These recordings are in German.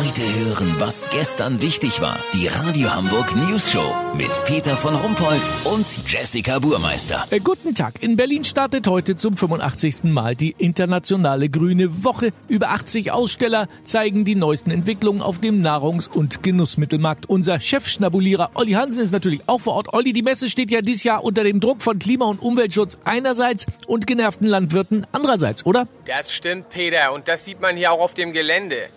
Heute hören, was gestern wichtig war. Die Radio Hamburg News Show mit Peter von Rumpold und Jessica Burmeister. Äh, guten Tag. In Berlin startet heute zum 85. Mal die internationale Grüne Woche. Über 80 Aussteller zeigen die neuesten Entwicklungen auf dem Nahrungs- und Genussmittelmarkt. Unser Chefschnabulierer Olli Hansen ist natürlich auch vor Ort. Olli, die Messe steht ja dieses Jahr unter dem Druck von Klima- und Umweltschutz einerseits und genervten Landwirten andererseits, oder? Das stimmt, Peter. Und das sieht man hier auch auf dem Gelände.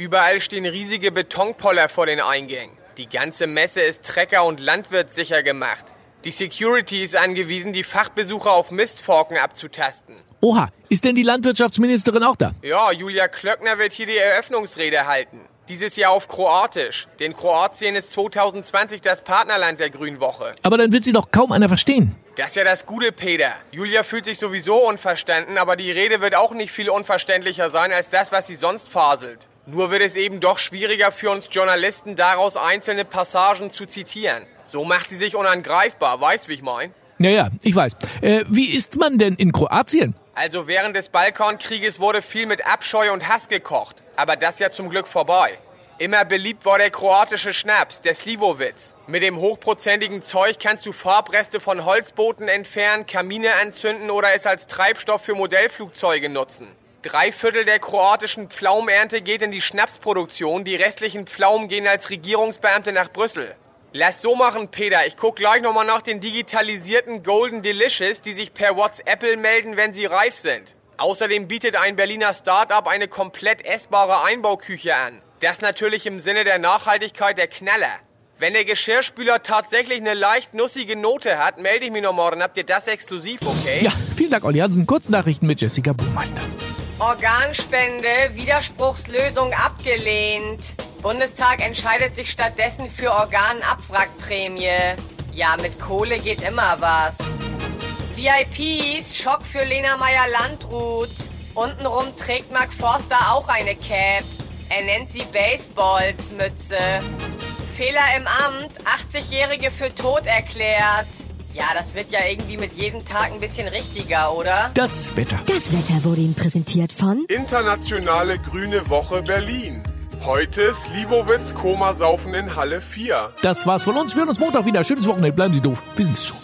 Überall stehen riesige Betonpoller vor den Eingängen. Die ganze Messe ist trecker- und landwirtssicher gemacht. Die Security ist angewiesen, die Fachbesucher auf Mistforken abzutasten. Oha, ist denn die Landwirtschaftsministerin auch da? Ja, Julia Klöckner wird hier die Eröffnungsrede halten. Dieses Jahr auf Kroatisch. Denn Kroatien ist 2020 das Partnerland der Grünwoche. Aber dann wird sie doch kaum einer verstehen. Das ist ja das Gute, Peter. Julia fühlt sich sowieso unverstanden, aber die Rede wird auch nicht viel unverständlicher sein als das, was sie sonst faselt. Nur wird es eben doch schwieriger für uns Journalisten, daraus einzelne Passagen zu zitieren. So macht sie sich unangreifbar, weißt wie ich mein? Ja, ja, ich weiß. Äh, wie ist man denn in Kroatien? Also während des Balkankrieges wurde viel mit Abscheu und Hass gekocht. Aber das ja zum Glück vorbei. Immer beliebt war der kroatische Schnaps, der Slivovitz. Mit dem hochprozentigen Zeug kannst du Farbreste von Holzbooten entfernen, Kamine anzünden oder es als Treibstoff für Modellflugzeuge nutzen. Drei Viertel der kroatischen Pflaumenernte geht in die Schnapsproduktion, die restlichen Pflaumen gehen als Regierungsbeamte nach Brüssel. Lass so machen, Peter. Ich guck gleich nochmal nach den digitalisierten Golden Delicious, die sich per WhatsApp melden, wenn sie reif sind. Außerdem bietet ein Berliner Start-up eine komplett essbare Einbauküche an. Das natürlich im Sinne der Nachhaltigkeit der Knaller. Wenn der Geschirrspüler tatsächlich eine leicht nussige Note hat, melde ich mich noch morgen. Habt ihr das exklusiv, okay? Ja, vielen Dank, Olli Hansen. Kurznachrichten mit Jessica Buchmeister. Organspende, Widerspruchslösung abgelehnt. Bundestag entscheidet sich stattdessen für Organabwrackprämie. Ja, mit Kohle geht immer was. VIPs, Schock für Lena Meyer-Landrut. Untenrum trägt Mark Forster auch eine Cap. Er nennt sie Baseballs-Mütze. Fehler im Amt, 80-Jährige für tot erklärt. Ja, das wird ja irgendwie mit jedem Tag ein bisschen richtiger, oder? Das Wetter. Das Wetter wurde Ihnen präsentiert von Internationale Grüne Woche Berlin. Heute Slivovitz Koma saufen in Halle 4. Das war's von uns. Wir hören uns Montag wieder. Schönes Wochenende. Bleiben Sie doof. Wir sind's schon.